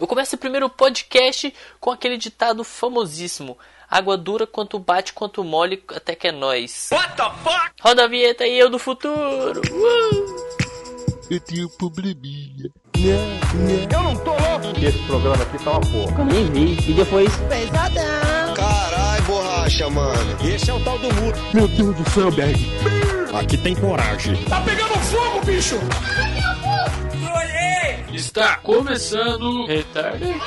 Eu começo o primeiro podcast com aquele ditado famosíssimo. Água dura quanto bate, quanto mole, até que é nós. What the fuck? Roda a vinheta e eu do futuro. Uh! Eu tenho um probleminha. Eu não tô louco. Esse programa aqui tá uma porra. Nem vi. E depois. Pesadão. Carai, borracha, mano. Esse é o tal do mudo. Meu Deus do céu, Berg. Aqui tem coragem. Tá pegando fogo, bicho. Está começando o Retardacast.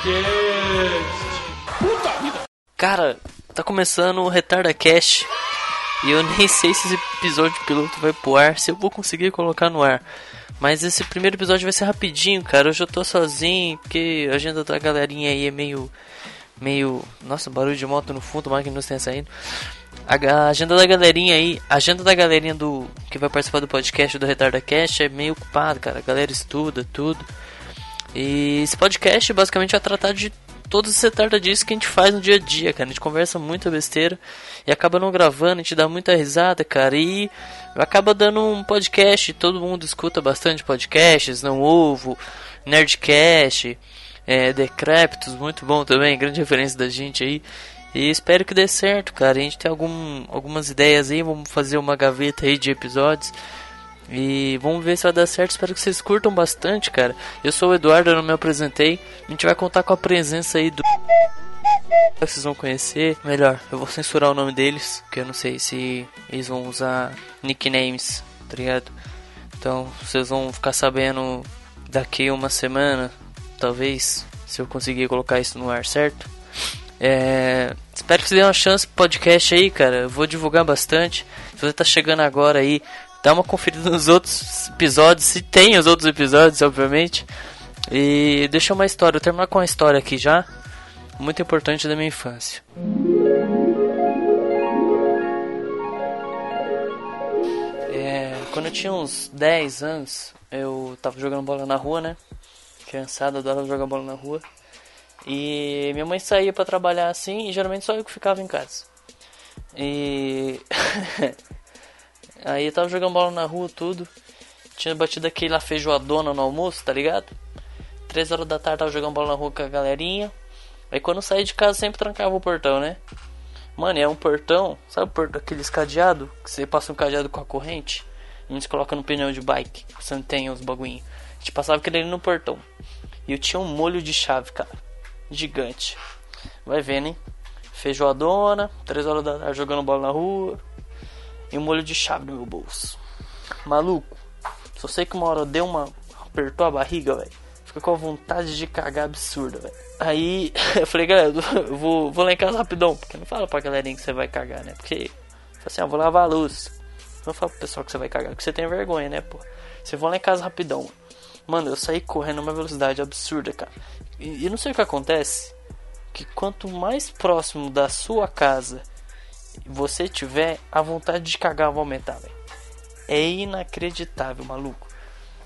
Puta vida. Cara, tá começando o Retardacast. E eu nem sei se esse episódio piloto vai pro ar, se eu vou conseguir colocar no ar. Mas esse primeiro episódio vai ser rapidinho, cara. Hoje eu tô sozinho, porque a agenda da galerinha aí é meio. meio. Nossa, barulho de moto no fundo, que não tenha saindo. A, a agenda da galerinha aí, a agenda da galerinha do que vai participar do podcast do Retarda Cast é meio ocupada, cara. A galera estuda tudo. E esse podcast basicamente vai tratar de todos os retardadices que a gente faz no dia a dia, cara. A gente conversa muita besteira e acaba não gravando, a gente dá muita risada, cara. E acaba dando um podcast, todo mundo escuta bastante podcasts, não ovo, Nerdcast, é, Decréptos, muito bom também, grande referência da gente aí. E espero que dê certo, cara. A gente tem algum, algumas ideias aí, vamos fazer uma gaveta aí de episódios. E vamos ver se vai dar certo. Espero que vocês curtam bastante, cara. Eu sou o Eduardo, eu não me apresentei. A gente vai contar com a presença aí do. Vocês vão conhecer. Melhor, eu vou censurar o nome deles, que eu não sei se eles vão usar nicknames, tá ligado? Então vocês vão ficar sabendo daqui uma semana, talvez, se eu conseguir colocar isso no ar, certo? É, espero que você dê uma chance pro podcast aí, cara. Eu vou divulgar bastante. Se você tá chegando agora aí, dá uma conferida nos outros episódios, se tem os outros episódios, obviamente. E deixa uma história, eu terminar com uma história aqui já, muito importante da minha infância. É, quando eu tinha uns 10 anos, eu tava jogando bola na rua, né? Criançada adorava jogar bola na rua. E minha mãe saía para trabalhar assim, e geralmente só eu que ficava em casa. E Aí eu tava jogando bola na rua, tudo. Tinha batido aquela feijoadona no almoço, tá ligado? Três horas da tarde tava jogando bola na rua com a galerinha. Aí quando eu saí de casa sempre trancava o portão, né? Mano, é um portão, sabe portão, aqueles cadeado que você passa um cadeado com a corrente? A gente coloca no pneu de bike, você não tem os bagulhinhos. A gente passava aquele ali no portão. E eu tinha um molho de chave, cara. Gigante. Vai vendo, hein? Feijoadona, três horas da tarde jogando bola na rua e um molho de chave no meu bolso. Maluco, só sei que uma hora deu uma. apertou a barriga, velho. Fica com a vontade de cagar absurda, velho. Aí eu falei, galera, eu vou, vou lá em casa rapidão. Porque não fala pra galerinha que você vai cagar, né? Porque, assim, eu vou lavar a luz. Não fala pro pessoal que você vai cagar, porque você tem vergonha, né, pô? Você vai lá em casa rapidão. Mano, eu saí correndo numa velocidade absurda, cara. E, e não sei o que acontece. Que quanto mais próximo da sua casa você tiver, a vontade de cagar vai aumentar, velho. É inacreditável, maluco.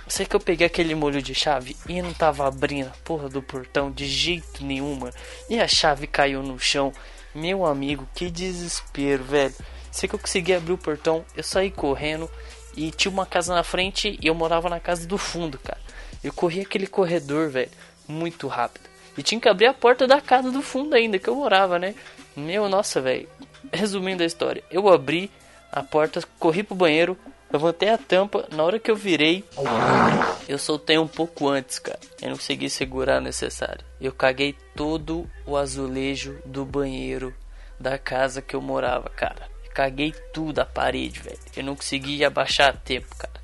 Sei que eu peguei aquele molho de chave e não tava abrindo a porra do portão de jeito nenhum, mano. E a chave caiu no chão. Meu amigo, que desespero, velho. Sei que eu consegui abrir o portão, eu saí correndo e tinha uma casa na frente e eu morava na casa do fundo, cara. Eu corri aquele corredor, velho, muito rápido. E tinha que abrir a porta da casa do fundo ainda, que eu morava, né? Meu, nossa, velho. Resumindo a história, eu abri a porta, corri pro banheiro, levantei a tampa, na hora que eu virei, eu soltei um pouco antes, cara. Eu não consegui segurar o necessário. Eu caguei todo o azulejo do banheiro da casa que eu morava, cara. caguei tudo a parede, velho. Eu não consegui abaixar a tempo, cara.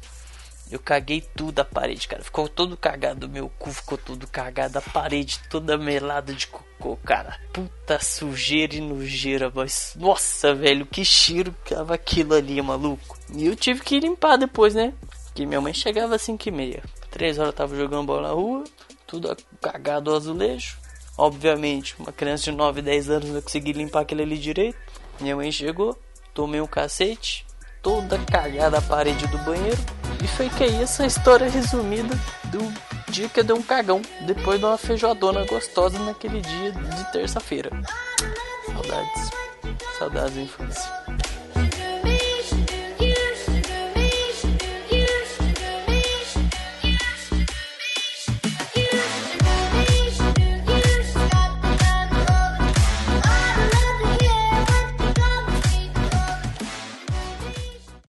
Eu caguei tudo a parede, cara. Ficou todo cagado. Meu cu ficou todo cagado. A parede toda melada de cocô, cara. Puta sujeira e nojeira, mas. Nossa, velho, que cheiro que tava aquilo ali, maluco. E eu tive que limpar depois, né? Porque minha mãe chegava às 5 e meia. Três horas eu tava jogando bola na rua. Tudo cagado azulejo. Obviamente, uma criança de 9, 10 anos não consegui limpar aquele ali direito. Minha mãe chegou, tomei um cacete, toda cagada a parede do banheiro. E foi que aí essa história resumida do dia que eu dei um cagão depois de uma feijoadona gostosa naquele dia de terça-feira. Saudades. Saudades da infância.